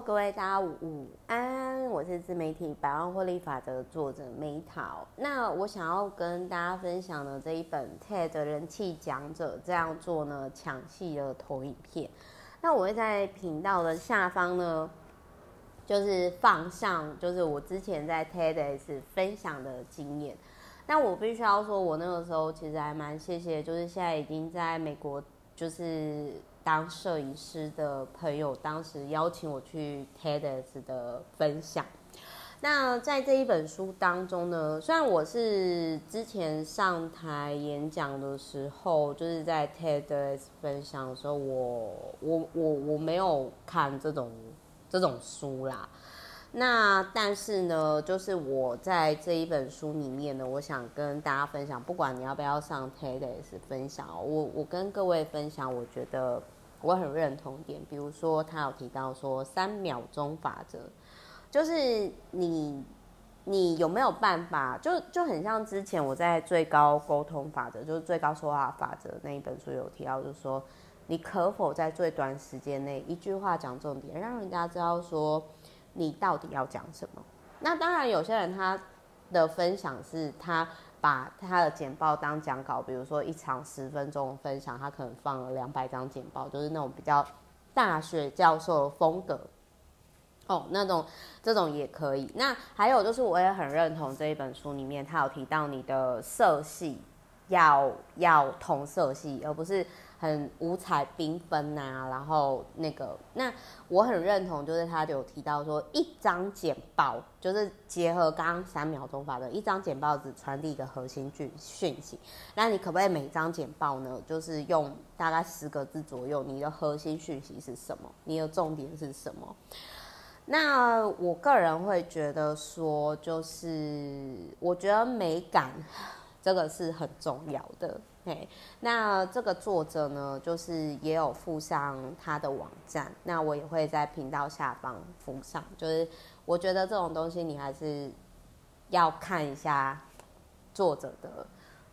各位大家午安，我是自媒体百万获利法则作者梅桃。那我想要跟大家分享的这一本 TED 人气讲者这样做呢，抢戏的投影片。那我会在频道的下方呢，就是放上就是我之前在 TEDx 分享的经验。那我必须要说，我那个时候其实还蛮谢谢，就是现在已经在美国就是。当摄影师的朋友当时邀请我去 TEDx 的分享。那在这一本书当中呢，虽然我是之前上台演讲的时候，就是在 TEDx 分享的时候，我我我我没有看这种这种书啦。那但是呢，就是我在这一本书里面呢，我想跟大家分享，不管你要不要上 TEDx 分享，我我跟各位分享，我觉得。我很认同点，比如说他有提到说三秒钟法则，就是你你有没有办法，就就很像之前我在最高沟通法则，就是最高说话法则那一本书有提到，就是说你可否在最短时间内一句话讲重点，让人家知道说你到底要讲什么。那当然有些人他的分享是他。把他的简报当讲稿，比如说一场十分钟分享，他可能放了两百张简报，就是那种比较大学教授的风格。哦，那种这种也可以。那还有就是，我也很认同这一本书里面，他有提到你的色系要要同色系，而不是。很五彩缤纷呐，然后那个，那我很认同，就是他有提到说，一张简报就是结合刚刚三秒钟法则，一张简报只传递一个核心讯讯息，那你可不可以每张简报呢，就是用大概十个字左右，你的核心讯息是什么？你的重点是什么？那我个人会觉得说，就是我觉得美感这个是很重要的。嘿，那这个作者呢，就是也有附上他的网站，那我也会在频道下方附上。就是我觉得这种东西，你还是要看一下作者的，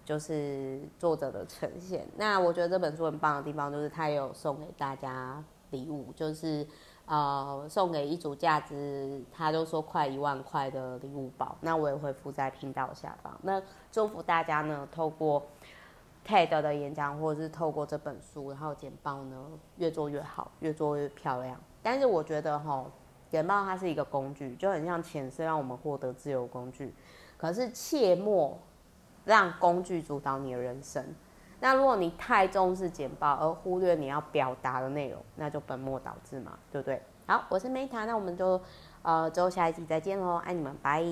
就是作者的呈现。那我觉得这本书很棒的地方，就是他也有送给大家礼物，就是呃送给一组价值，他就说快一万块的礼物包。那我也会附在频道下方。那祝福大家呢，透过。TED 的演讲，或者是透过这本书，然后简报呢，越做越好，越做越漂亮。但是我觉得哈，简报它是一个工具，就很像钱是让我们获得自由工具，可是切莫让工具主导你的人生。那如果你太重视简报，而忽略你要表达的内容，那就本末倒置嘛，对不对？好，我是 Meta，那我们就呃，之后下一集再见喽，爱你们，拜。